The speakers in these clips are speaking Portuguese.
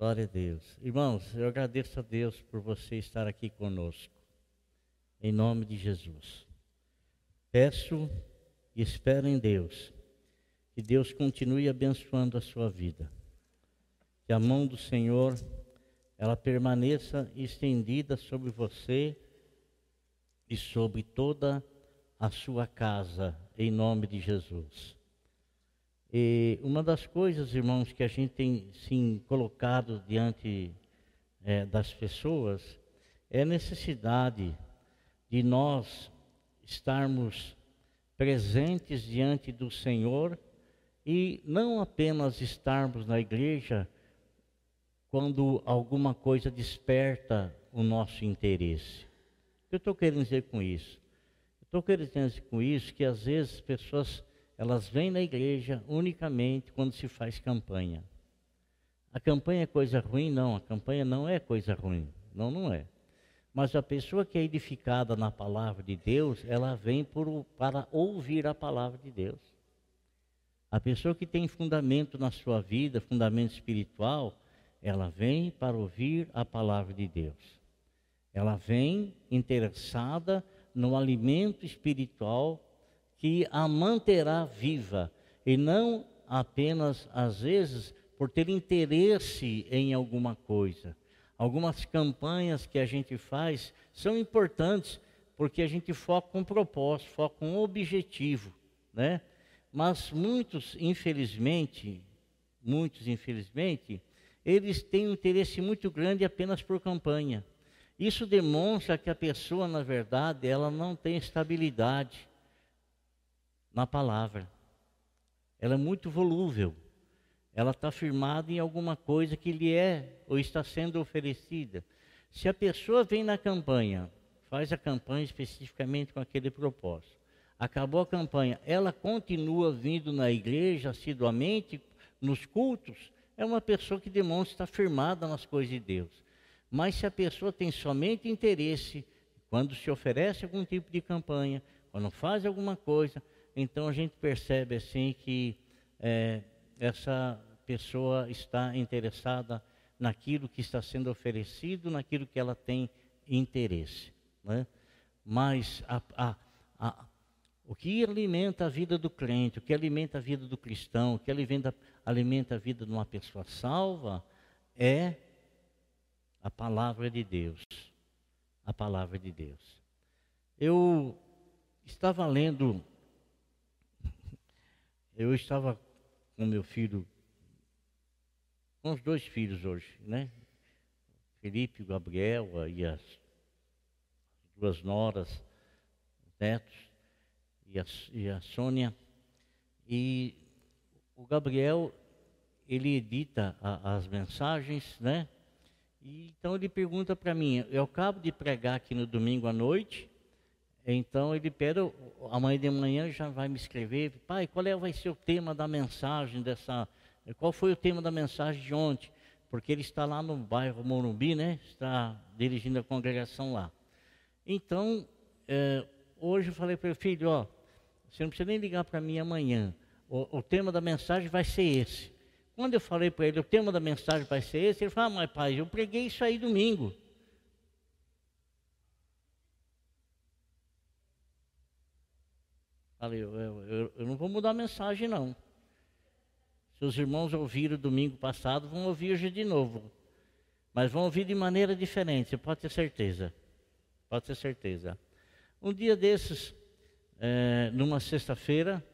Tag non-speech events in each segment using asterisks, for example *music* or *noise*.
Glória a Deus. Irmãos, eu agradeço a Deus por você estar aqui conosco. Em nome de Jesus. Peço e espero em Deus que Deus continue abençoando a sua vida. Que a mão do Senhor ela permaneça estendida sobre você e sobre toda a sua casa, em nome de Jesus. E uma das coisas, irmãos, que a gente tem sim colocado diante é, das pessoas é a necessidade de nós estarmos presentes diante do Senhor e não apenas estarmos na igreja quando alguma coisa desperta o nosso interesse. O que eu estou querendo dizer com isso? Estou querendo dizer com isso que às vezes pessoas elas vêm na igreja unicamente quando se faz campanha. A campanha é coisa ruim? Não, a campanha não é coisa ruim. Não, não é. Mas a pessoa que é edificada na palavra de Deus, ela vem por, para ouvir a palavra de Deus. A pessoa que tem fundamento na sua vida, fundamento espiritual, ela vem para ouvir a palavra de Deus. Ela vem interessada no alimento espiritual que a manterá viva e não apenas às vezes por ter interesse em alguma coisa. Algumas campanhas que a gente faz são importantes porque a gente foca um propósito, foca um objetivo, né? Mas muitos, infelizmente, muitos, infelizmente, eles têm um interesse muito grande apenas por campanha. Isso demonstra que a pessoa, na verdade, ela não tem estabilidade na palavra. Ela é muito volúvel. Ela está firmada em alguma coisa que lhe é ou está sendo oferecida. Se a pessoa vem na campanha, faz a campanha especificamente com aquele propósito, acabou a campanha, ela continua vindo na igreja assiduamente, nos cultos, é uma pessoa que demonstra estar firmada nas coisas de Deus. Mas se a pessoa tem somente interesse, quando se oferece algum tipo de campanha, quando faz alguma coisa, então a gente percebe assim que é, essa pessoa está interessada naquilo que está sendo oferecido, naquilo que ela tem interesse. Né? Mas a, a, a, o que alimenta a vida do crente, o que alimenta a vida do cristão, o que alimenta, alimenta a vida de uma pessoa salva é a palavra de Deus. A palavra de Deus. Eu estava lendo eu estava com meu filho, com os dois filhos hoje, né? Felipe, Gabriel e as duas noras, netos e a, e a Sônia. E o Gabriel, ele edita a, as mensagens, né? E, então ele pergunta para mim, eu acabo de pregar aqui no domingo à noite, então ele pede, amanhã de manhã já vai me escrever, pai, qual é, vai ser o tema da mensagem dessa, qual foi o tema da mensagem de ontem? Porque ele está lá no bairro Morumbi, né? Está dirigindo a congregação lá. Então, é, hoje eu falei para ele, filho, ó, você não precisa nem ligar para mim amanhã. O, o, tema da mensagem vai ser esse. Quando eu falei para ele, o tema da mensagem vai ser esse, ele falou, ah, mas pai, eu preguei isso aí domingo. Falei, eu, eu, eu não vou mudar a mensagem, não. Se os irmãos ouviram domingo passado, vão ouvir hoje de novo. Mas vão ouvir de maneira diferente, pode ter certeza. Pode ter certeza. Um dia desses, é, numa sexta-feira,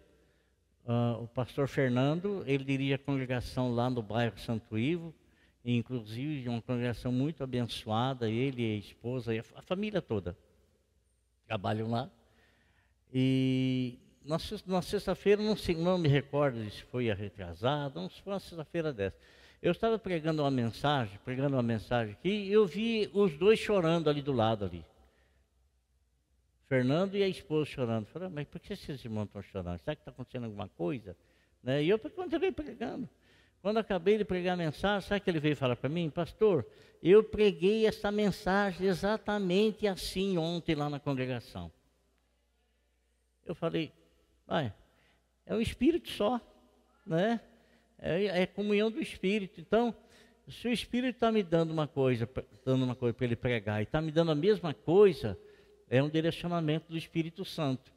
uh, o pastor Fernando, ele dirige a congregação lá no bairro Santo Ivo, inclusive uma congregação muito abençoada, ele e a esposa a família toda trabalham lá. E na sexta-feira, não, não, me recordo se foi a retrasada, não foi uma sexta-feira dessa. Eu estava pregando uma mensagem, pregando uma mensagem aqui, e eu vi os dois chorando ali do lado ali. Fernando e a esposa chorando. Falei, mas por que esses irmãos estão chorando? Será que está acontecendo alguma coisa? Né? E eu continuei pregando. Quando acabei de pregar a mensagem, sabe que ele veio falar para mim? Pastor, eu preguei essa mensagem exatamente assim ontem lá na congregação. Eu falei, vai, é o Espírito só, né? É, é comunhão do Espírito. Então, se o Espírito está me dando uma coisa, dando uma coisa para ele pregar, e está me dando a mesma coisa, é um direcionamento do Espírito Santo.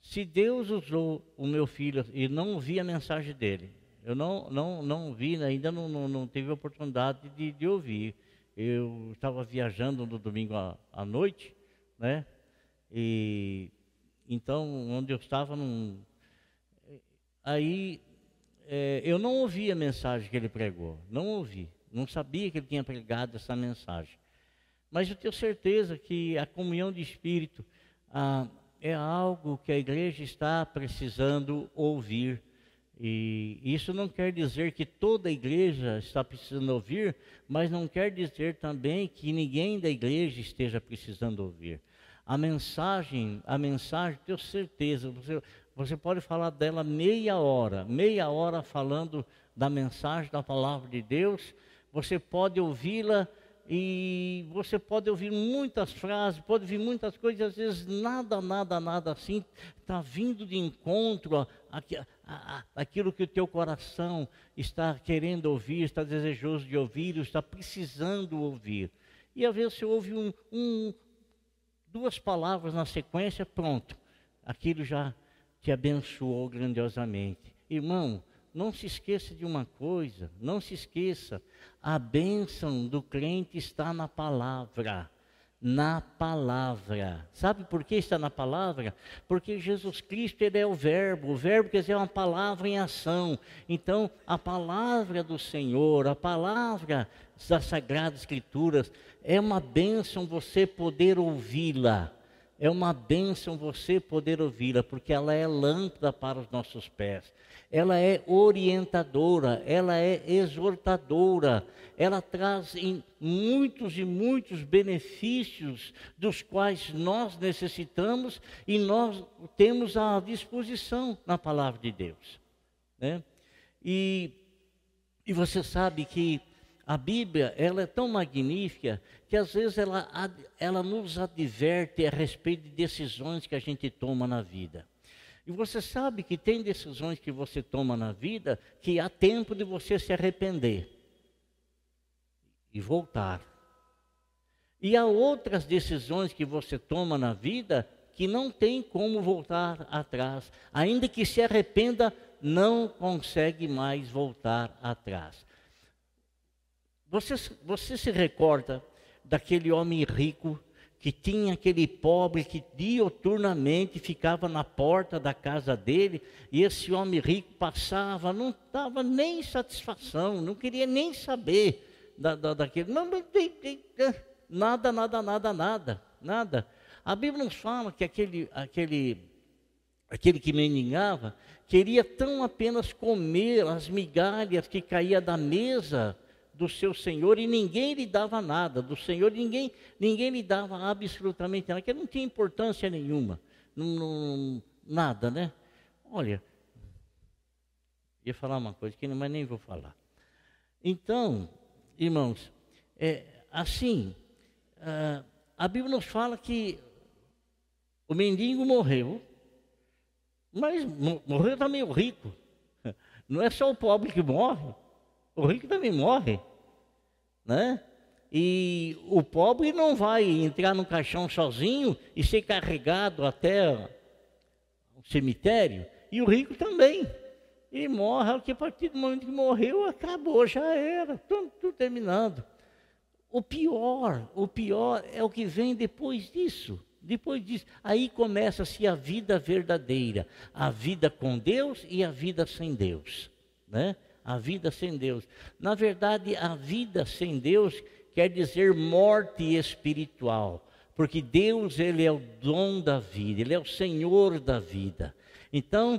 Se Deus usou o meu filho e não ouvi a mensagem dele, eu não, não, não vi, ainda não, não, não tive oportunidade de, de ouvir. Eu estava viajando no domingo à, à noite, né? E então, onde eu estava, num, aí é, eu não ouvi a mensagem que ele pregou, não ouvi, não sabia que ele tinha pregado essa mensagem. Mas eu tenho certeza que a comunhão de espírito ah, é algo que a igreja está precisando ouvir. E isso não quer dizer que toda a igreja está precisando ouvir, mas não quer dizer também que ninguém da igreja esteja precisando ouvir. A mensagem, a mensagem, tenho certeza, você, você pode falar dela meia hora, meia hora falando da mensagem, da palavra de Deus, você pode ouvi-la e você pode ouvir muitas frases, pode ouvir muitas coisas, às vezes nada, nada, nada assim está vindo de encontro àquilo que o teu coração está querendo ouvir, está desejoso de ouvir, está precisando ouvir. E às vezes você ouve um, um, duas palavras na sequência, pronto, aquilo já te abençoou grandiosamente. Irmão, não se esqueça de uma coisa, não se esqueça, a bênção do crente está na palavra. Na palavra. Sabe por que está na palavra? Porque Jesus Cristo ele é o verbo, o verbo quer dizer uma palavra em ação. Então, a palavra do Senhor, a palavra das Sagradas Escrituras, é uma bênção você poder ouvi-la é uma bênção você poder ouvi-la, porque ela é lâmpada para os nossos pés, ela é orientadora, ela é exortadora, ela traz muitos e muitos benefícios dos quais nós necessitamos e nós temos à disposição na palavra de Deus. Né? E, e você sabe que a Bíblia, ela é tão magnífica que às vezes ela, ela nos adverte a respeito de decisões que a gente toma na vida. E você sabe que tem decisões que você toma na vida que há tempo de você se arrepender e voltar. E há outras decisões que você toma na vida que não tem como voltar atrás. Ainda que se arrependa, não consegue mais voltar atrás. Você, você se recorda daquele homem rico que tinha aquele pobre que dioturnamente ficava na porta da casa dele, e esse homem rico passava, não estava nem satisfação, não queria nem saber da, da, daquele. Não, nada, nada, nada, nada, nada. A Bíblia nos fala que aquele, aquele, aquele que mendigava queria tão apenas comer as migalhas que caía da mesa do seu Senhor e ninguém lhe dava nada, do Senhor ninguém, ninguém lhe dava absolutamente nada, que não tinha importância nenhuma, não, não, nada, né? Olha, ia falar uma coisa que mas nem vou falar. Então, irmãos, é, assim, a, a Bíblia nos fala que o mendigo morreu, mas morreu também o rico. *laughs* Não é só o pobre que morre, o rico também morre né? E o pobre não vai entrar no caixão sozinho e ser carregado até o cemitério, e o rico também. E morre, porque a partir do momento que morreu, acabou, já era, tudo, tudo terminado. O pior, o pior é o que vem depois disso. Depois disso, aí começa-se a vida verdadeira, a vida com Deus e a vida sem Deus, né? A vida sem Deus. Na verdade, a vida sem Deus quer dizer morte espiritual, porque Deus, ele é o dom da vida, ele é o Senhor da vida. Então,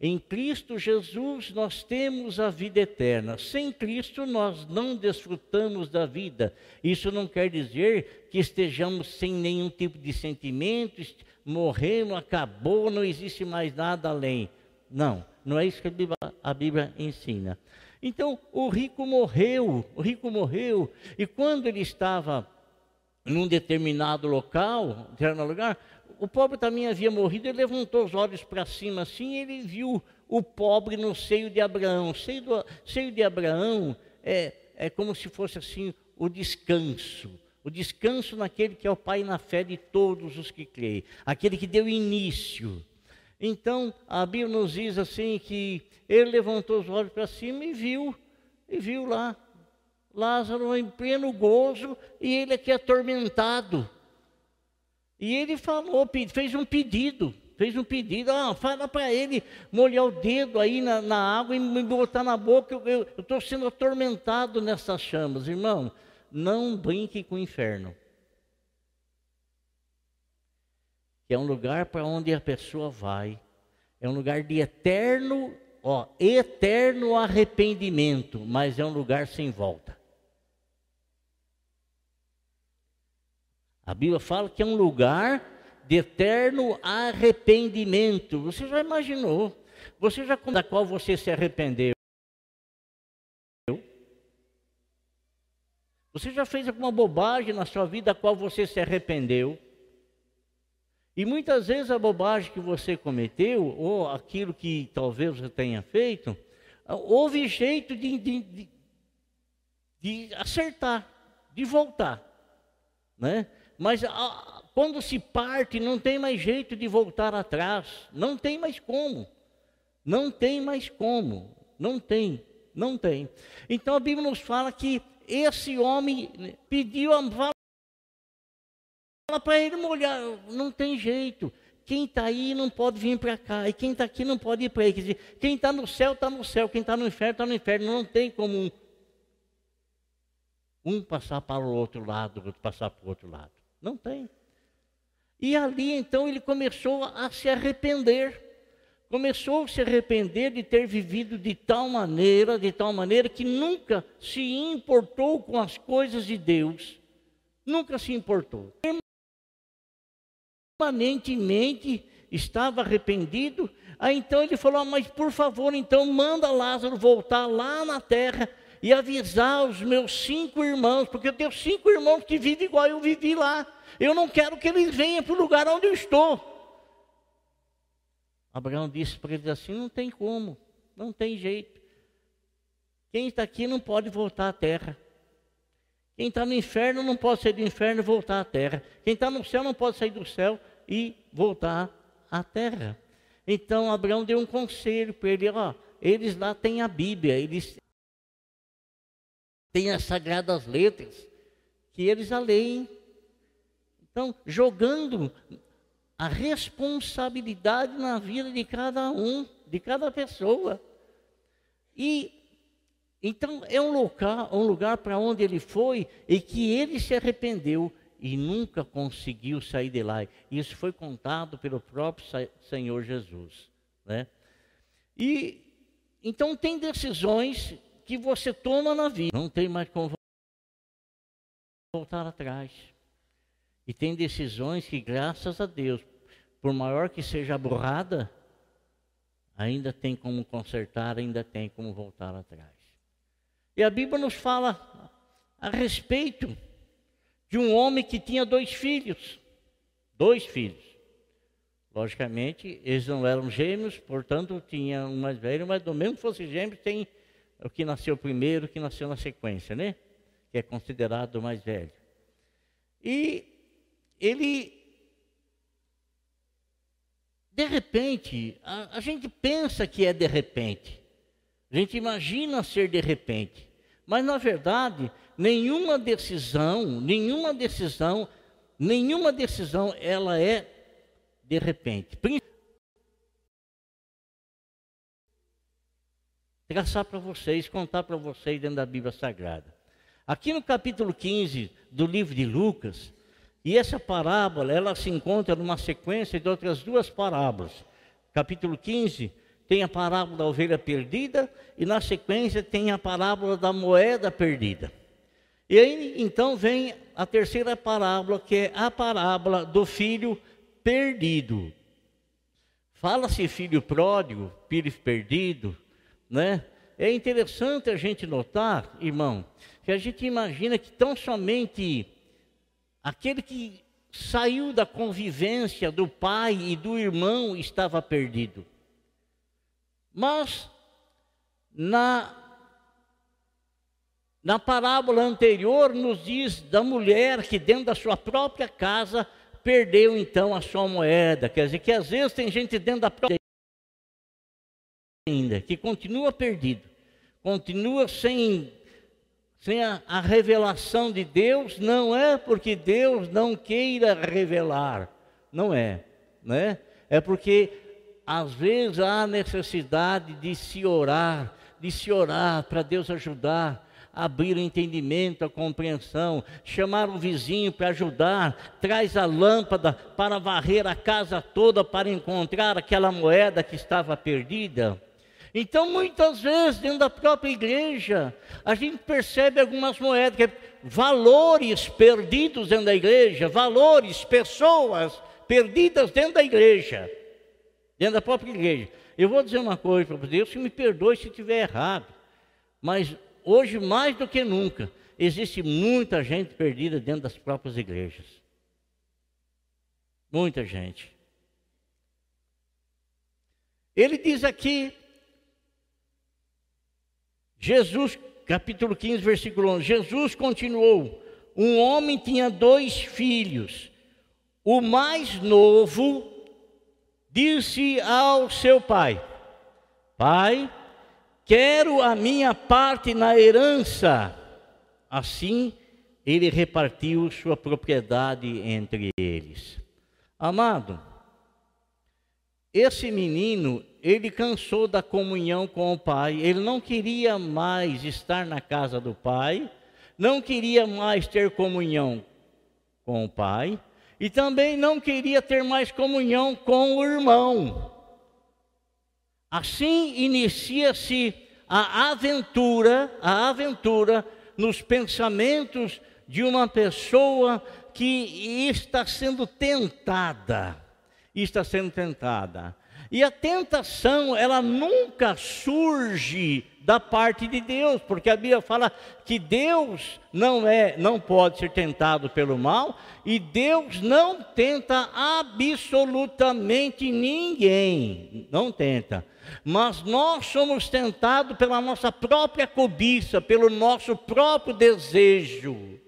em Cristo Jesus nós temos a vida eterna. Sem Cristo nós não desfrutamos da vida. Isso não quer dizer que estejamos sem nenhum tipo de sentimento, morremos, acabou, não existe mais nada além. Não. Não é isso que a Bíblia, a Bíblia ensina. Então, o rico morreu, o rico morreu, e quando ele estava num determinado local, determinado lugar, o pobre também havia morrido, ele levantou os olhos para cima assim, e ele viu o pobre no seio de Abraão. O seio, do, seio de Abraão é, é como se fosse assim o descanso. O descanso naquele que é o Pai na fé de todos os que creem, aquele que deu início. Então, a Bíblia nos diz assim que ele levantou os olhos para cima e viu, e viu lá Lázaro em pleno gozo e ele aqui atormentado. E ele falou, fez um pedido, fez um pedido, ah, fala para ele molhar o dedo aí na, na, água e me botar na boca, eu estou sendo atormentado nessas chamas. Irmão, não brinque com o inferno. Que é um lugar para onde a pessoa vai, é um lugar de eterno, ó, eterno arrependimento, mas é um lugar sem volta. A Bíblia fala que é um lugar de eterno arrependimento. Você já imaginou? Você já da qual você se arrependeu? Você já fez alguma bobagem na sua vida da qual você se arrependeu? E muitas vezes a bobagem que você cometeu, ou aquilo que talvez você tenha feito, houve jeito de, de, de, acertar, de voltar. Né? Mas a, quando se parte, não tem mais jeito de voltar atrás. Não tem mais como. Não tem mais como. Não tem. Não tem. Então a Bíblia nos fala que esse homem pediu a fala para ele molhar. Não tem jeito. Quem está aí não pode vir para cá. E quem está aqui não pode ir para aí. Quer dizer, quem está no céu, está no céu. Quem está no inferno, está no inferno. Não tem como um, um passar para o outro lado, outro passar para o outro lado. Não tem. E ali então ele começou a se arrepender. Começou a se arrepender de ter vivido de tal maneira, de tal maneira que nunca se importou com as coisas de Deus. Nunca se importou. Permanentemente estava arrependido. Aí então ele falou: ah, Mas por favor, então manda Lázaro voltar lá na terra e avisar os meus cinco irmãos, porque eu tenho cinco irmãos que vivem igual eu vivi lá. Eu não quero que eles venham para o lugar onde eu estou. Abraão disse para eles assim: não tem como, não tem jeito. Quem está aqui não pode voltar à terra. Quem está no inferno não pode sair do inferno e voltar à terra. Quem está no céu não pode sair do céu e voltar à terra. Então Abraão deu um conselho para ele: ó, eles lá têm a Bíblia, eles tem as sagradas letras que eles a leem. Então, jogando a responsabilidade na vida de cada um, de cada pessoa. E então é um lugar, um lugar para onde ele foi e que ele se arrependeu e nunca conseguiu sair de lá. Isso foi contado pelo próprio Senhor Jesus, né? E então tem decisões que você toma na vida. Não tem mais como voltar atrás. E tem decisões que, graças a Deus, por maior que seja a burrada, ainda tem como consertar, ainda tem como voltar atrás. E a Bíblia nos fala a respeito de um homem que tinha dois filhos. Dois filhos. Logicamente, eles não eram gêmeos, portanto, tinha um mais velho, mas do mesmo que fosse gêmeos, tem o que nasceu primeiro, o que nasceu na sequência, né? Que é considerado o mais velho. E ele, de repente, a, a gente pensa que é de repente. A gente imagina ser de repente. Mas na verdade, nenhuma decisão, nenhuma decisão, nenhuma decisão ela é de repente traçar para vocês, contar para vocês dentro da Bíblia Sagrada. Aqui no capítulo 15 do livro de Lucas, e essa parábola, ela se encontra numa sequência de outras duas parábolas. Capítulo 15 tem a parábola da ovelha perdida e na sequência tem a parábola da moeda perdida. E aí então vem a terceira parábola, que é a parábola do filho perdido. Fala-se filho pródigo, filho perdido, né? É interessante a gente notar, irmão, que a gente imagina que tão somente aquele que saiu da convivência do pai e do irmão estava perdido. Mas na Na parábola anterior, nos diz da mulher que dentro da sua própria casa perdeu então a sua moeda. Quer dizer que às vezes tem gente dentro da própria ainda que continua perdido, continua sem, sem a, a revelação de Deus. Não é porque Deus não queira revelar, não é, né? É porque às vezes há necessidade de se orar, de se orar para Deus ajudar abrir o entendimento, a compreensão, chamar o vizinho para ajudar, traz a lâmpada para varrer a casa toda para encontrar aquela moeda que estava perdida. Então, muitas vezes, dentro da própria igreja, a gente percebe algumas moedas, é valores perdidos dentro da igreja, valores, pessoas perdidas dentro da igreja, dentro da própria igreja. Eu vou dizer uma coisa para vocês, Deus me perdoe se estiver errado, mas hoje mais do que nunca, existe muita gente perdida dentro das próprias igrejas. Muita gente. Ele diz aqui, Jesus, capítulo 15, versículo 11: Jesus continuou: Um homem tinha dois filhos. O mais novo disse ao seu pai: Pai, Quero a minha parte na herança. Assim, ele repartiu sua propriedade entre eles. Amado, esse menino, ele cansou da comunhão com o pai, ele não queria mais estar na casa do pai, não queria mais ter comunhão com o pai, e também não queria ter mais comunhão com o irmão. Assim inicia-se a aventura, a aventura nos pensamentos de uma pessoa que está sendo tentada, está sendo tentada. E a tentação, ela nunca surge da parte de Deus, porque a Bíblia fala que Deus não é, não pode ser tentado pelo mal, e Deus não tenta absolutamente ninguém, não tenta. Mas nós somos tentados pela nossa própria cobiça, pelo nosso próprio desejo.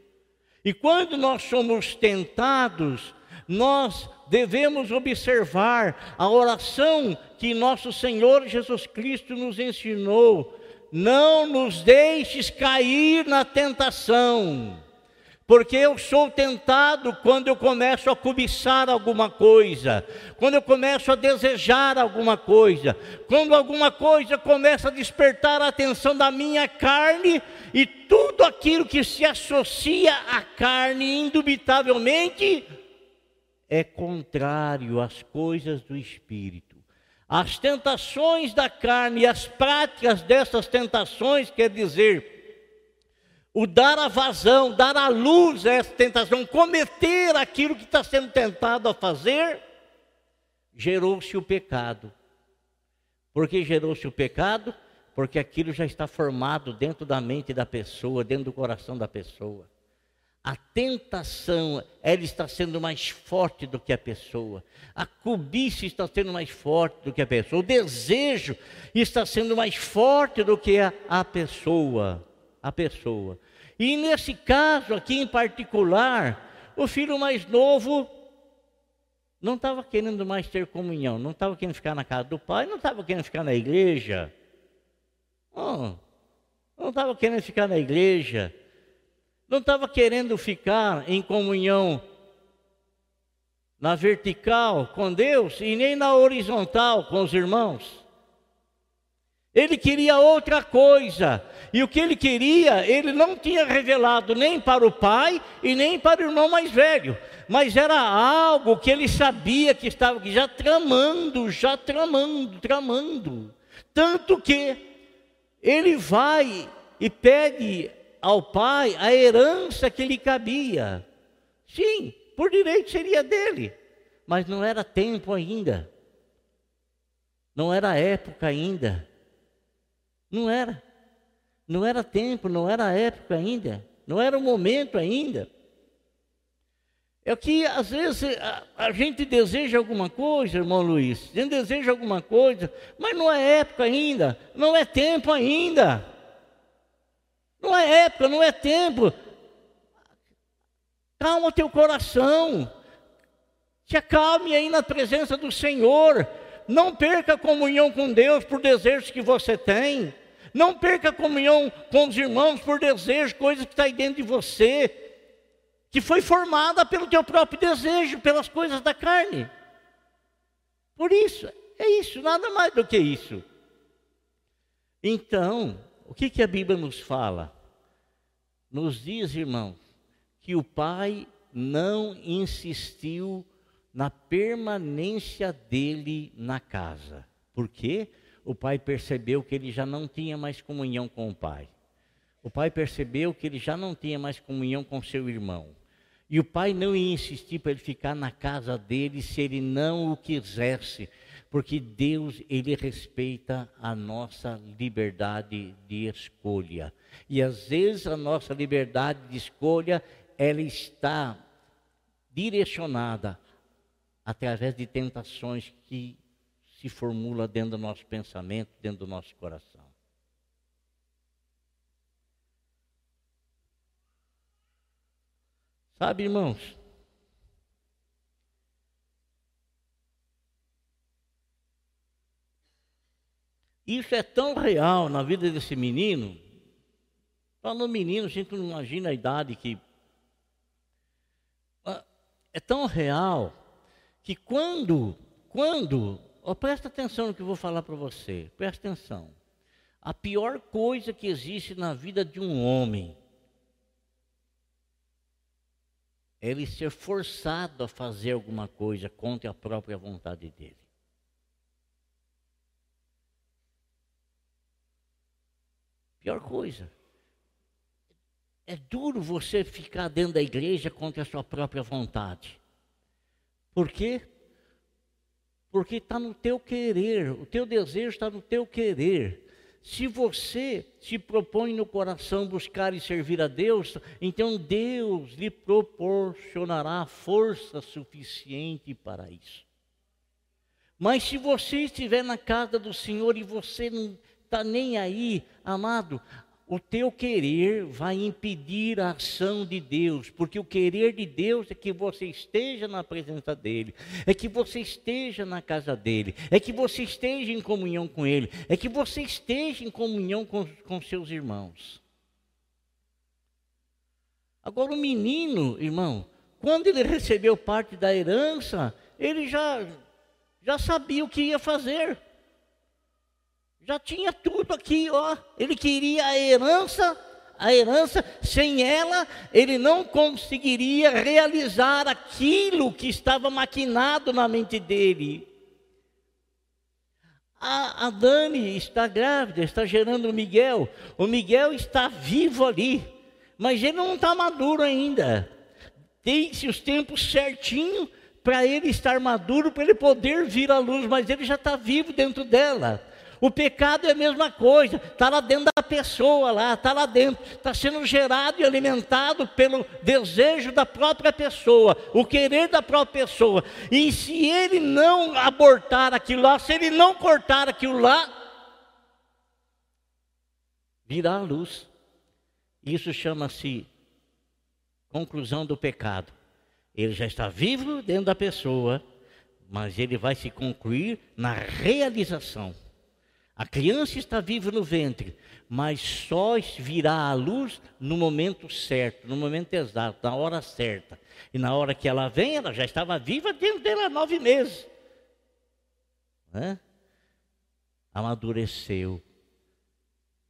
E quando nós somos tentados, nós devemos observar a oração que nosso Senhor Jesus Cristo nos ensinou: não nos deixes cair na tentação, porque eu sou tentado quando eu começo a cobiçar alguma coisa, quando eu começo a desejar alguma coisa, quando alguma coisa começa a despertar a atenção da minha carne e tudo aquilo que se associa à carne, indubitavelmente, é contrário às coisas do espírito. As tentações da carne e as práticas dessas tentações, quer dizer, o dar a vazão, dar a luz a essa tentação, cometer aquilo que está sendo tentado a fazer, gerou-se o pecado. Por que gerou-se o pecado? Porque aquilo já está formado dentro da mente da pessoa, dentro do coração da pessoa. A tentação, ela está sendo mais forte do que a pessoa. A cobiça está sendo mais forte do que a pessoa. O desejo está sendo mais forte do que a, a pessoa. A pessoa. E nesse caso aqui em particular, o filho mais novo não estava querendo mais ter comunhão, não estava querendo ficar na casa do pai, não estava querendo ficar na igreja. Oh, não estava querendo ficar na igreja não estava querendo ficar em comunhão na vertical com Deus e nem na horizontal com os irmãos. Ele queria outra coisa, e o que ele queria, ele não tinha revelado nem para o pai e nem para o irmão mais velho, mas era algo que ele sabia que estava já tramando, já tramando, tramando. Tanto que ele vai e pede ao pai a herança que lhe cabia. Sim, por direito seria dele, mas não era tempo ainda. Não era época ainda. Não era. Não era tempo, não era época ainda. Não era o momento ainda. É que às vezes a, a, gente deseja alguma coisa, irmão Luiz, a gente deseja alguma coisa, mas não é época ainda, não é tempo ainda. Não é época, não é tempo. Calma teu coração. Se acalme aí na presença do Senhor. Não perca a comunhão com Deus por desejos que você tem. Não perca a comunhão com os irmãos por desejo, coisas que está aí dentro de você, que foi formada pelo teu próprio desejo, pelas coisas da carne. Por isso, é isso, nada mais do que isso. Então, o que, que a Bíblia nos fala? Nos diz, irmãos, que o pai não insistiu na permanência dele na casa. Por quê? O pai percebeu que ele já não tinha mais comunhão com o pai. O pai percebeu que ele já não tinha mais comunhão com seu irmão. E o pai não ia insistir para ele ficar na casa dele se ele não o quisesse, porque Deus, ele respeita a nossa liberdade de escolha. E às vezes a nossa liberdade de escolha, ela está direcionada através de tentações que se formula dentro do nosso pensamento, dentro do nosso coração. Sabe, irmãos? Isso é tão real na vida desse menino. Falando menino, a gente não imagina a idade que. Ah, é tão real que quando, quando, oh, presta atenção no que eu vou falar para você, presta atenção. A pior coisa que existe na vida de um homem é ele ser forçado a fazer alguma coisa contra a própria vontade dele. Pior coisa. É duro você ficar dentro da igreja contra a sua própria vontade. Por quê? Porque está no teu querer, o teu desejo está no teu querer. Se você se propõe no coração buscar e servir a Deus, então Deus lhe proporcionará força suficiente para isso. Mas se você estiver na casa do Senhor e você não está nem aí, amado, o teu querer vai impedir a ação de Deus, porque o querer de Deus é que você esteja na presença dEle, é que você esteja na casa dEle, é que você esteja em comunhão com Ele, é que você esteja em comunhão com, com seus irmãos. Agora, o menino, irmão, quando ele recebeu parte da herança, ele já, já sabia o que ia fazer. Já tinha tudo aqui, ó. Ele queria a herança, a herança, sem ela, ele não conseguiria realizar aquilo que estava maquinado na mente dele. A, a Dani está grávida, está gerando o Miguel. O Miguel está vivo ali, mas ele não está maduro ainda. Tem-se os tempos certinho para ele estar maduro, para ele poder vir à luz, mas ele já está vivo dentro dela. O pecado é a mesma coisa, está lá dentro da pessoa, lá, está lá dentro, está sendo gerado e alimentado pelo desejo da própria pessoa, o querer da própria pessoa. E se ele não abortar aquilo lá, se ele não cortar aquilo lá, virá a luz. Isso chama-se conclusão do pecado. Ele já está vivo dentro da pessoa, mas ele vai se concluir na realização. A criança está viva no ventre, mas só virá à luz no momento certo, no momento exato, na hora certa. E na hora que ela vem, ela já estava viva dentro dela há nove meses. Né? Amadureceu.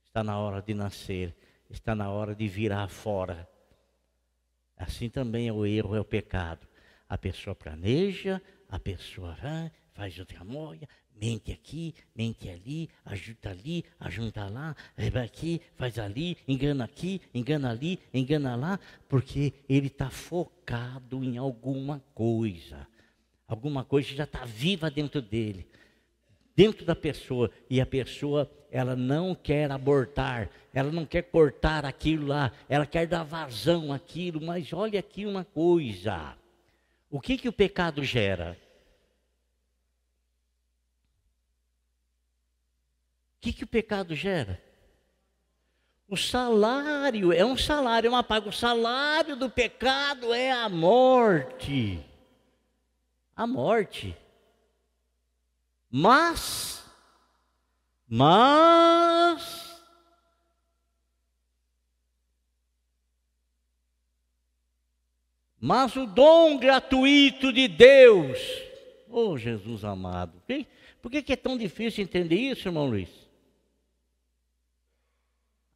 Está na hora de nascer. Está na hora de virar fora. Assim também é o erro, é o pecado. A pessoa planeja, a pessoa faz outra moia, mente aqui, mente ali, ajuda ali, ajuda lá, vai aqui, faz ali, engana aqui, engana ali, engana lá, porque ele está focado em alguma coisa. Alguma coisa já está viva dentro dele, dentro da pessoa, e a pessoa, ela não quer abortar, ela não quer cortar aquilo lá, ela quer dar vazão àquilo, mas olha aqui uma coisa. O que, que o pecado gera? Que, que o pecado gera? O salário é um salário, é uma paga. O salário do pecado é a morte. A morte. Mas, mas, mas o dom gratuito de Deus, oh Jesus amado, por que, que é tão difícil entender isso, irmão Luiz?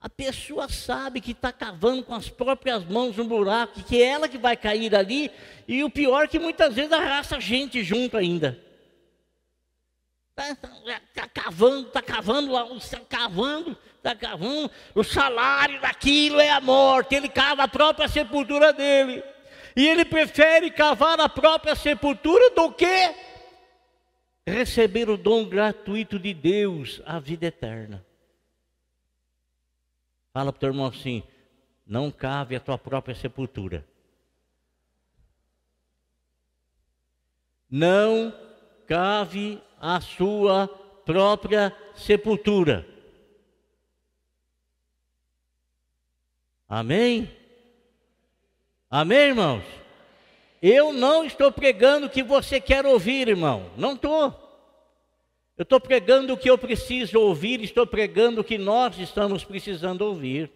A pessoa sabe que está cavando com as próprias mãos um buraco, que é ela que vai cair ali, e o pior é que muitas vezes arrasta gente junto ainda. Está tá, tá cavando, está cavando está cavando, está cavando. O salário daquilo é a morte. Ele cava a própria sepultura dele. E ele prefere cavar a própria sepultura do que receber o dom gratuito de Deus, a vida eterna. Fala para o teu irmão assim: não cave a tua própria sepultura. Não cave a sua própria sepultura. Amém? Amém, irmãos? Eu não estou pregando o que você quer ouvir, irmão. Não estou. Eu estou pregando o que eu preciso ouvir, estou pregando o que nós estamos precisando ouvir.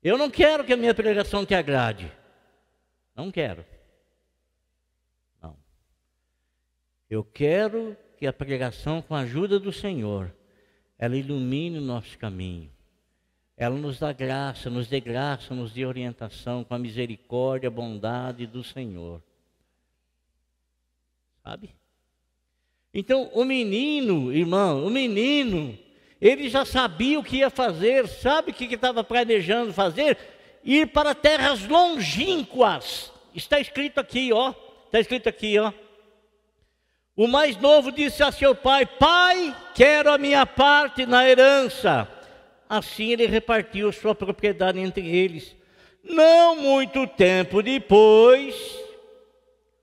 Eu não quero que a minha pregação te agrade. Não quero. Não. Eu quero que a pregação, com a ajuda do Senhor, ela ilumine o nosso caminho. Ela nos dá graça, nos dê graça, nos dê orientação com a misericórdia, a bondade do Senhor. Sabe? Então, o menino, irmão, o menino, ele já sabia o que ia fazer, sabe o que estava planejando fazer? Ir para terras longínquas. Está escrito aqui, ó. Está escrito aqui, ó. O mais novo disse a seu pai: Pai, quero a minha parte na herança. Assim ele repartiu sua propriedade entre eles. Não muito tempo depois,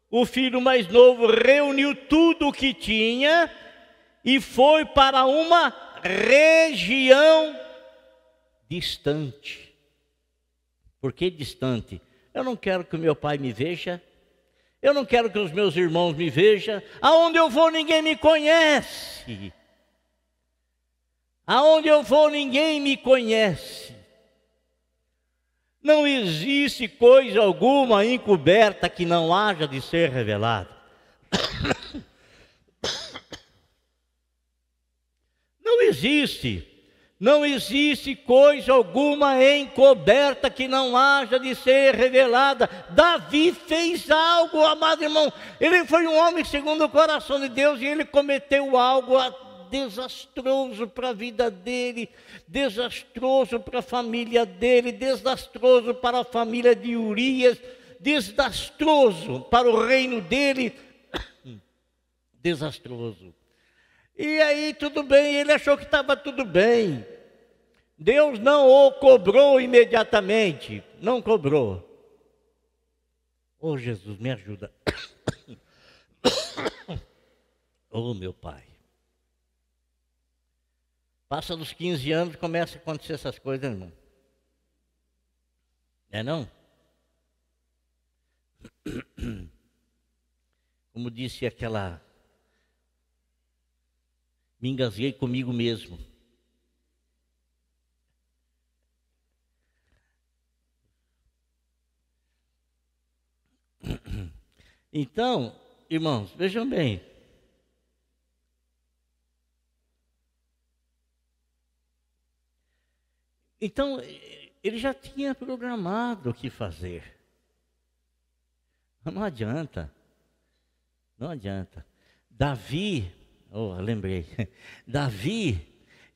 o filho mais novo reuniu tudo o que tinha e foi para uma região distante. Por que distante? Eu não quero que meu pai me veja, eu não quero que os meus irmãos me vejam. Aonde eu vou, ninguém me conhece. Aonde eu vou, ninguém me conhece. Não existe coisa alguma encoberta que não haja de ser revelada. *coughs* Não existe. Não existe coisa alguma encoberta que não haja de ser revelada. Davi fez algo, amado irmão. Ele foi um homem segundo o coração de Deus e ele cometeu algo desastroso para a vida dele, desastroso para a família dele, desastroso para a família de Urias, desastroso para o reino dele, *coughs* desastroso. E aí tudo bem, ele achou que estava tudo bem. Deus não o cobrou imediatamente, não cobrou. Oh Jesus, me ajuda. *coughs* Oh meu Pai. Passa dos 15 anos e começa a acontecer essas coisas, irmão. É não? *coughs* Como disse aquela. Me engasguei comigo mesmo. *coughs* Então, irmãos, vejam bem. Então, ele já tinha programado o que fazer. Não adianta. Não adianta. Davi, oh, lembrei. *laughs* Davi,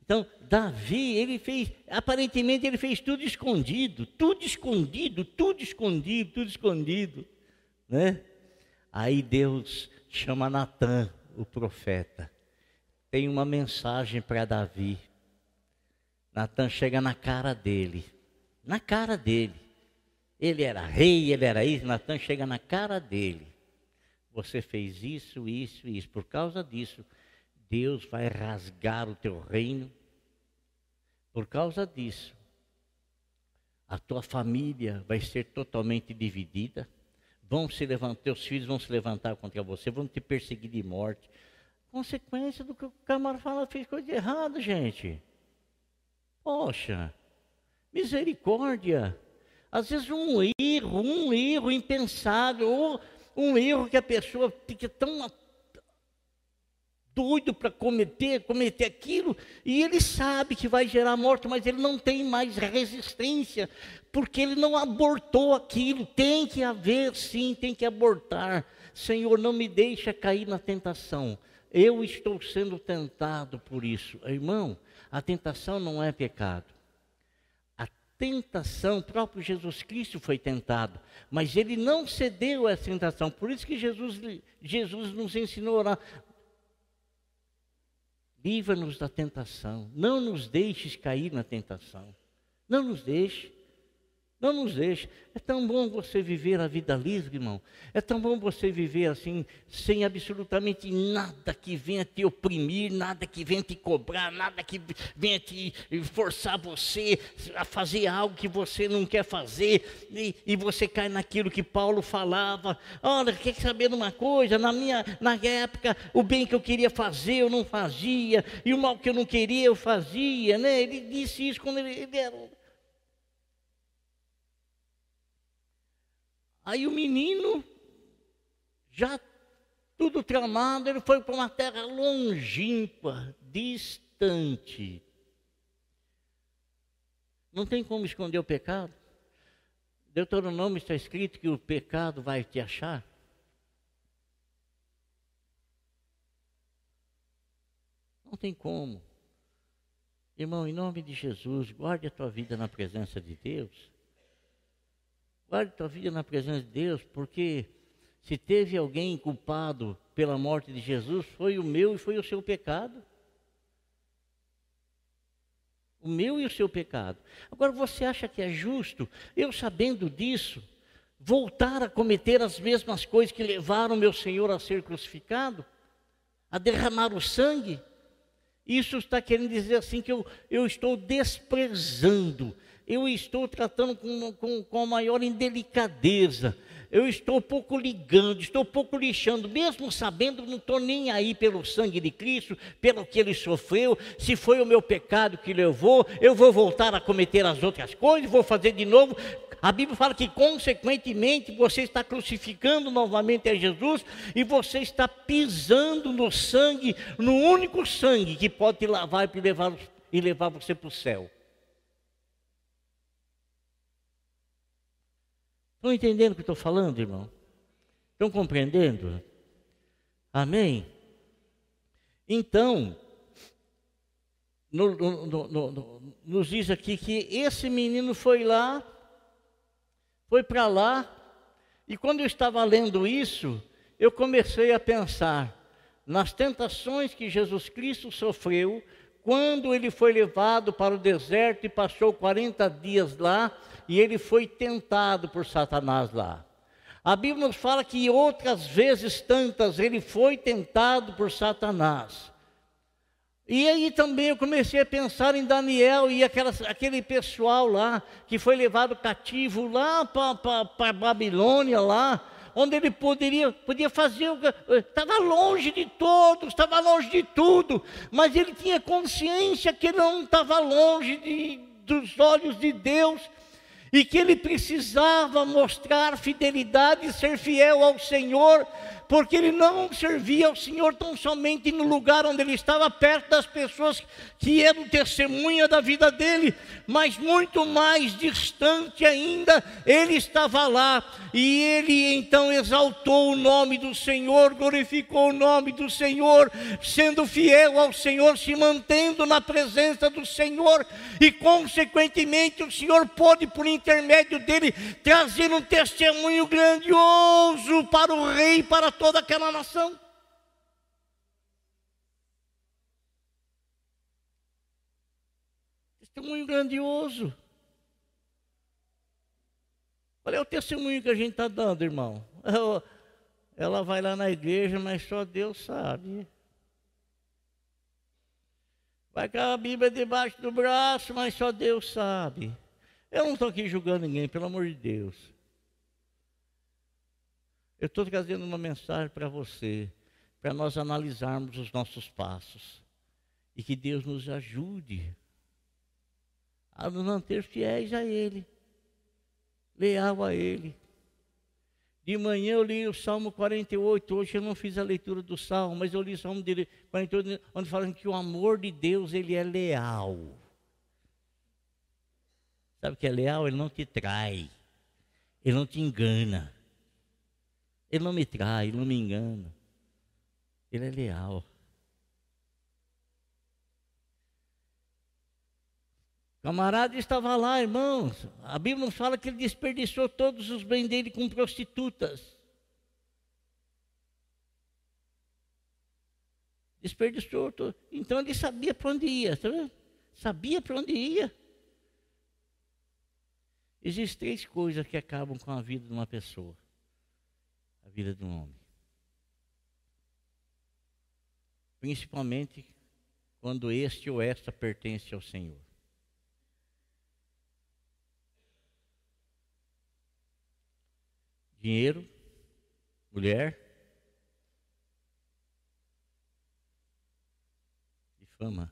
então, Davi, ele fez, aparentemente ele fez tudo escondido, tudo escondido, tudo escondido, tudo escondido, né? Aí Deus chama Natan, o profeta. Tem uma mensagem para Davi. Natan chega na cara dele. Na cara dele. Ele era rei, ele era isso. Natan chega na cara dele. Você fez isso, isso, isso. Por causa disso, Deus vai rasgar o teu reino. Por causa disso, a tua família vai ser totalmente dividida. Vão se levantar, teus filhos vão se levantar contra você, vão te perseguir de morte. Consequência do que o camarada fala, fez coisa errada, gente. Poxa, misericórdia. Às vezes um erro, um erro impensável, ou um erro que a pessoa fica tão doido para cometer, cometer aquilo, e ele sabe que vai gerar morte, mas ele não tem mais resistência, porque ele não abortou aquilo. Tem que haver, sim, tem que abortar. Senhor, não me deixa cair na tentação. Eu estou sendo tentado por isso. Irmão, a tentação não é pecado. A tentação, o próprio Jesus Cristo foi tentado, mas ele não cedeu a essa tentação. Por isso que Jesus, Jesus nos ensinou a orar. Livra-nos da tentação. Não nos deixes cair na tentação. Não nos deixe. Não nos deixe. É tão bom você viver a vida livre, irmão. É tão bom você viver assim, sem absolutamente nada que venha te oprimir, nada que venha te cobrar, nada que venha te forçar você a fazer algo que você não quer fazer. E, e você cai naquilo que Paulo falava. Olha, quer saber de uma coisa? Na minha na época, o bem que eu queria fazer, eu não fazia. E o mal que eu não queria, eu fazia. Né? Ele disse isso quando ele, ele era Aí o menino, já tudo tramado, ele foi para uma terra longínqua, distante. Não tem como esconder o pecado. Deuteronômio está escrito que o pecado vai te achar. Não tem como. Irmão, em nome de Jesus, guarde a tua vida na presença de Deus. Guarde tua vida na presença de Deus, porque se teve alguém culpado pela morte de Jesus, foi o meu e foi o seu pecado. O meu e o seu pecado. Agora você acha que é justo, eu sabendo disso, voltar a cometer as mesmas coisas que levaram meu Senhor a ser crucificado? A derramar o sangue? Isso está querendo dizer assim que eu, eu estou desprezando eu estou tratando com, com, com a maior indelicadeza, eu estou pouco ligando, estou pouco lixando, mesmo sabendo, não estou nem aí pelo sangue de Cristo, pelo que ele sofreu, se foi o meu pecado que levou, eu vou voltar a cometer as outras coisas, vou fazer de novo. A Bíblia fala que, consequentemente, você está crucificando novamente a Jesus e você está pisando no sangue, no único sangue que pode te lavar e levar, e levar você para o céu. Estão entendendo o que estou falando, irmão? Estão compreendendo? Amém? Então, no, no, no, nos diz aqui que esse menino foi lá, foi para lá, e quando eu estava lendo isso, eu comecei a pensar nas tentações que Jesus Cristo sofreu quando ele foi levado para o deserto e passou 40 dias lá e ele foi tentado por Satanás lá. A Bíblia nos fala que outras vezes tantas ele foi tentado por Satanás. E aí também eu comecei a pensar em Daniel e aquelas, aquele pessoal lá que foi levado cativo lá para a Babilônia lá, onde ele poderia, podia fazer, estava longe de todos, estava longe de tudo, mas ele tinha consciência que ele não estava longe de, dos olhos de Deus, e que ele precisava mostrar fidelidade e ser fiel ao Senhor, porque ele não servia ao Senhor tão somente no lugar onde ele estava, perto das pessoas que eram testemunha da vida dele, mas muito mais distante ainda, ele estava lá. E ele então exaltou o nome do Senhor, glorificou o nome do Senhor, sendo fiel ao Senhor, se mantendo na presença do Senhor, e consequentemente o Senhor pôde, por intermédio dele, trazer um testemunho grandioso para o rei, para toda aquela nação. Testemunho grandioso. Qual é o testemunho que a gente está dando, irmão? *laughs* Ela vai lá na igreja, mas só Deus sabe. Vai com a Bíblia debaixo do braço, mas só Deus sabe. Eu não estou aqui julgando ninguém, pelo amor de Deus. Eu estou trazendo uma mensagem para você, para nós analisarmos os nossos passos. E que Deus nos ajude a nos manter fiéis a Ele, leal a Ele. De manhã eu li o Salmo 48, hoje eu não fiz a leitura do Salmo, mas eu li o Salmo 48, onde fala que o amor de Deus, ele é leal. Sabe o que é leal? Ele não te trai, ele não te engana. Ele não me trai, ele não me engana. Ele é leal. Camarada estava lá, irmãos. A Bíblia nos fala que ele desperdiçou todos os bens dele com prostitutas. Desperdiçou. Todo. Então ele sabia para onde ia, tá vendo? Sabia para onde ia. Existem três coisas que acabam com a vida de uma pessoa: vida de um homem. Principalmente quando este ou esta pertence ao Senhor. dinheiro, mulher e fama.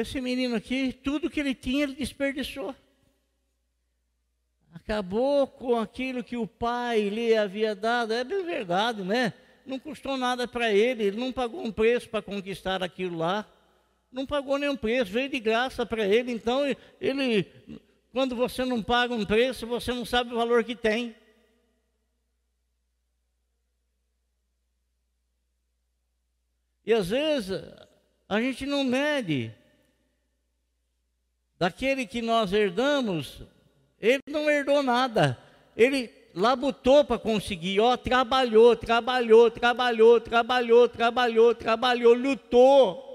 Esse menino aqui, tudo que ele tinha, ele desperdiçou. Acabou com aquilo que o pai lhe havia dado. É bem verdade, né? não custou nada para ele, ele não pagou um preço para conquistar aquilo lá, não pagou nenhum preço, veio de graça para ele. Então, ele, quando você não paga um preço, você não sabe o valor que tem. E às vezes a gente não mede daquele que nós herdamos, ele não herdou nada. Ele labutou para conseguir, ó, trabalhou, trabalhou, trabalhou, trabalhou, trabalhou, trabalhou, lutou.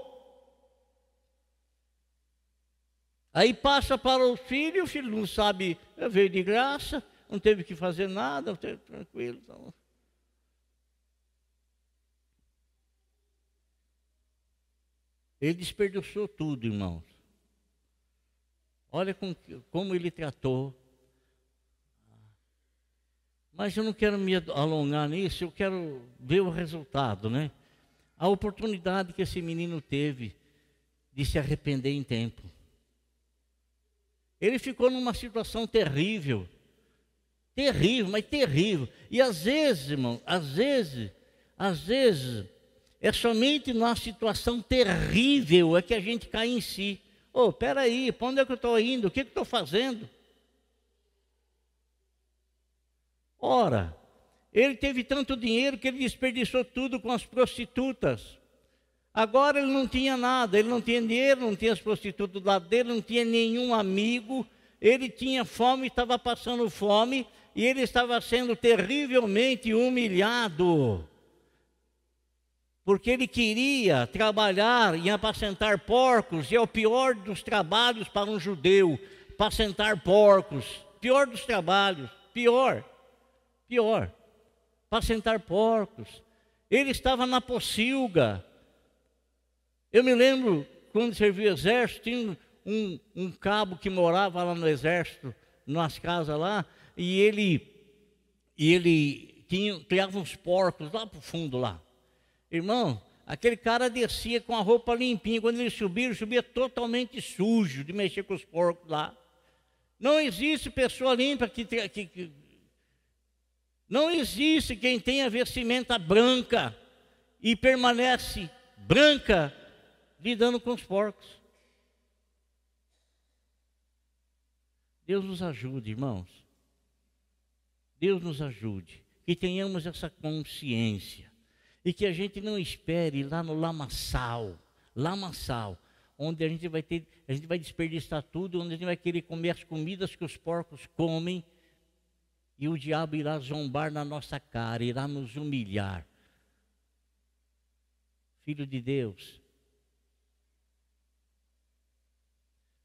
Aí passa para o filho, o filho não sabe, veio de graça, não teve que fazer nada, tranquilo. Então. Ele desperdiçou tudo, irmãos. Olha com, como ele tratou mas eu não quero me alongar nisso, eu quero ver o resultado, né? A oportunidade que esse menino teve de se arrepender em tempo. Ele ficou numa situação terrível. Terrível, mas terrível. E às vezes, irmão, às vezes, às vezes, é somente numa situação terrível é que a gente cai em si. Ô, oh, peraí, para onde é que eu estou indo? O que, que eu estou fazendo? Ora, ele teve tanto dinheiro que ele desperdiçou tudo com as prostitutas. Agora ele não tinha nada, ele não tinha dinheiro, não tinha as prostitutas do lado dele, não tinha nenhum amigo, ele tinha fome, estava passando fome e ele estava sendo terrivelmente humilhado. Porque ele queria trabalhar em apacentar porcos, e é o pior dos trabalhos para um judeu, apacentar porcos, pior dos trabalhos, pior. Pior, para sentar porcos. Ele estava na pocilga. Eu me lembro, quando servia o exército, tinha um, um cabo que morava lá no exército, nas casas lá, e ele, e ele tinha, criava uns porcos lá para o fundo lá. Irmão, aquele cara descia com a roupa limpinha. Quando ele subia, ele subia totalmente sujo de mexer com os porcos lá. Não existe pessoa limpa que, que, que não existe quem tenha vestimenta branca e permanece branca lidando com os porcos. Deus nos ajude, irmãos. Deus nos ajude. Que tenhamos essa consciência. E que a gente não espere lá no lamaçal, lamaçal, onde a gente vai ter, a gente vai desperdiçar tudo, onde a gente vai querer comer as comidas que os porcos comem e o diabo irá zombar na nossa cara, irá nos humilhar. Filho de Deus,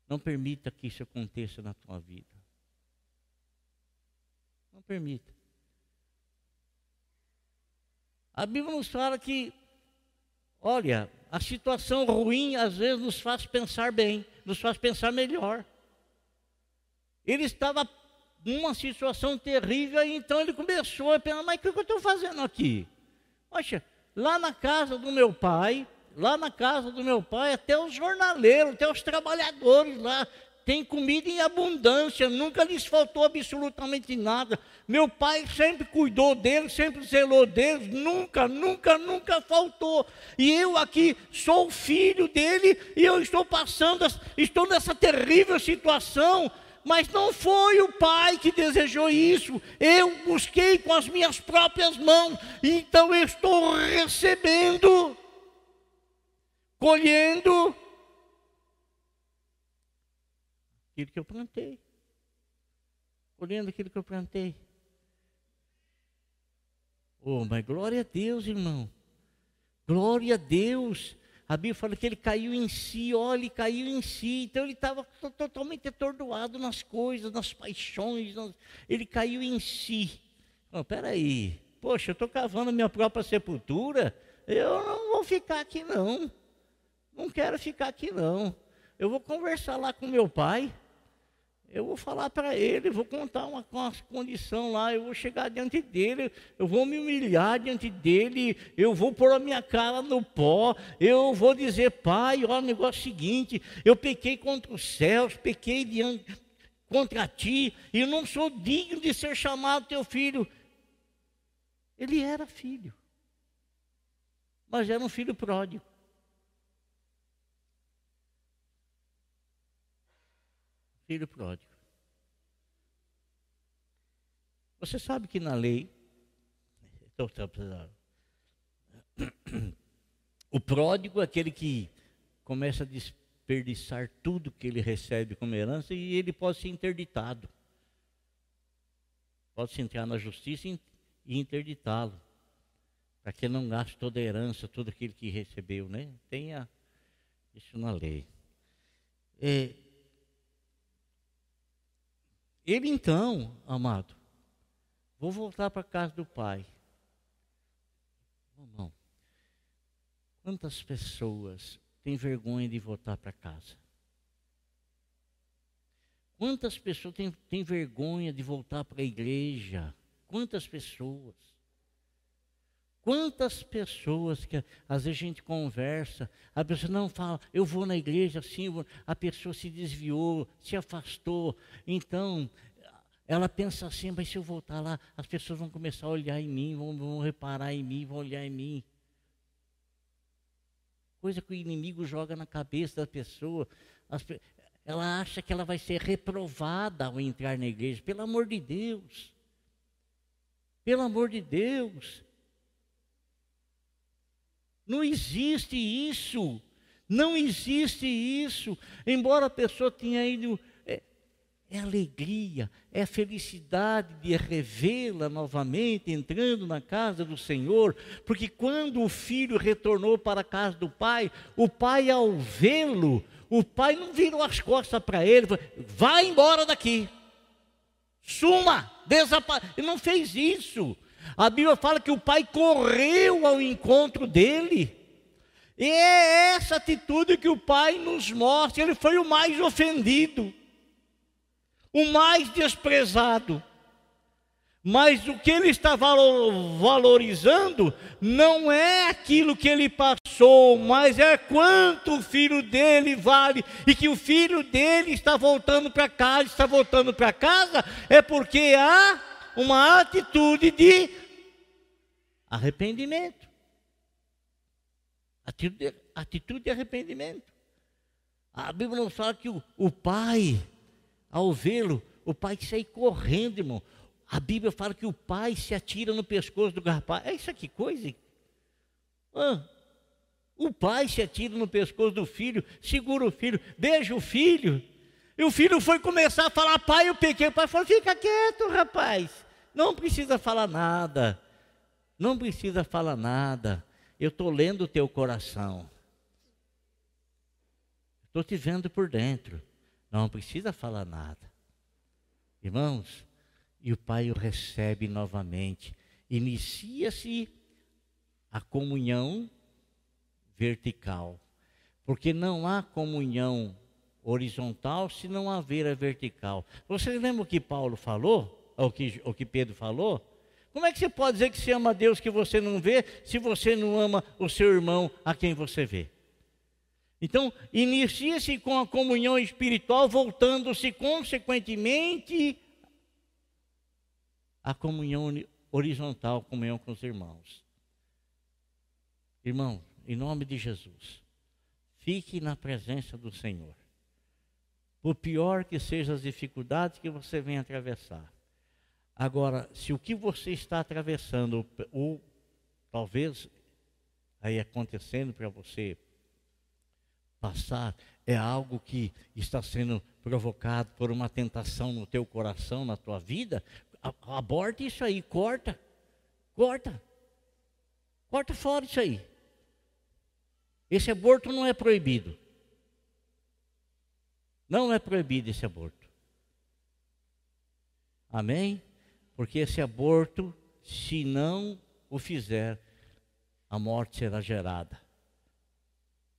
não permita que isso aconteça na tua vida. Não permita. A Bíblia nos fala que, olha, a situação ruim às vezes nos faz pensar bem, nos faz pensar melhor. Ele estava numa situação terrível, e então ele começou a pensar, mas o que eu estou fazendo aqui? Poxa, lá na casa do meu pai, lá na casa do meu pai, até os jornaleiros, até os trabalhadores lá, tem comida em abundância, nunca lhes faltou absolutamente nada. Meu pai sempre cuidou deles, sempre zelou deles, nunca, nunca, nunca faltou. E eu aqui sou filho dele e eu estou passando, estou nessa terrível situação. Mas não foi o pai que desejou isso, eu busquei com as minhas próprias mãos, então eu estou recebendo, colhendo aquilo que eu plantei. Olhando aquilo que eu plantei. Oh, mas glória a Deus, irmão. Glória a Deus. A Bíblia fala que ele caiu em si, olha, ele caiu em si. Então ele estava totalmente atordoado nas coisas, nas paixões. Nas... Ele caiu em si. Oh, peraí. Poxa, eu estou cavando minha própria sepultura. Eu não vou ficar aqui, não. Não quero ficar aqui, não. Eu vou conversar lá com meu pai eu vou falar para ele, vou contar uma, uma condição lá, eu vou chegar diante dele, eu vou me humilhar diante dele, eu vou pôr a minha cara no pó, eu vou dizer, pai, olha o negócio seguinte, eu pequei contra os céus, pequei diante, contra ti, e não sou digno de ser chamado teu filho. Ele era filho, mas era um filho pródigo. Filho pródigo. Você sabe que na lei, o pródigo é aquele que começa a desperdiçar tudo que ele recebe como herança e ele pode ser interditado. Pode-se entrar na justiça e interditá-lo. Para que não gaste toda a herança, tudo aquilo que recebeu, né? Tenha isso na lei. É, ele então, amado, vou voltar para casa do pai. Não. Quantas pessoas têm vergonha de voltar para casa? Quantas pessoas têm, têm vergonha de voltar para a igreja? Quantas pessoas? Quantas pessoas que às vezes a gente conversa, a pessoa não fala, eu vou na igreja assim, a pessoa se desviou, se afastou. Então, ela pensa assim, mas se eu voltar lá, as pessoas vão começar a olhar em mim, vão, vão reparar em mim, vão olhar em mim. Coisa que o inimigo joga na cabeça da pessoa. As, ela acha que ela vai ser reprovada ao entrar na igreja. Pelo amor de Deus. Pelo amor de Deus. Não existe isso. Não existe isso. Embora a pessoa tenha ido. É, é alegria, é felicidade de revê-la novamente, entrando na casa do Senhor, porque quando o filho retornou para a casa do pai, o pai, ao vê-lo, o pai não virou as costas para ele, vai embora daqui, suma, desapareça. Ele não fez isso. A Bíblia fala que o pai correu ao encontro dele. E é essa atitude que o pai nos mostra. Ele foi o mais ofendido, o mais desprezado. Mas o que ele está valorizando não é aquilo que ele passou, mas é quanto o filho dele vale. E que o filho dele está voltando para casa, está voltando para casa, é porque há uma atitude de arrependimento. Atitude, atitude de arrependimento. A Bíblia não fala que o, o pai, ao vê-lo, o pai sai correndo, irmão. A Bíblia fala que o pai se atira no pescoço do rapaz. É isso aqui, coisa. Ah, o pai se atira no pescoço do filho, segura o filho, beija o filho. E o filho foi começar a falar, pai, eu pequei. O pai falou, fica quieto, rapaz. Não precisa falar nada. Não precisa falar nada. Eu estou lendo o teu coração. Estou te vendo por dentro. Não precisa falar nada. Irmãos, e o pai o recebe novamente. Inicia-se a comunhão vertical, porque não há comunhão horizontal se não haver a vertical. Você lembra o que Paulo falou? Ou o que, o que Pedro falou? Como é que você pode dizer que você ama Deus que você não vê, se você não ama o seu irmão a quem você vê? Então, inicia-se com a comunhão espiritual, voltando-se consequentemente à comunhão horizontal, comunhão com os irmãos. Irmão, em nome de Jesus, fique na presença do Senhor. Por pior que sejam as dificuldades que você venha atravessar. Agora, se o que você está atravessando, ou talvez aí acontecendo para você, passar é algo que está sendo provocado por uma tentação no teu coração, na tua vida, aborta isso aí, corta, corta, corta fora isso aí. Esse aborto não é proibido. Não é proibido esse aborto. Amém? Porque esse aborto, se não o fizer, a morte será gerada.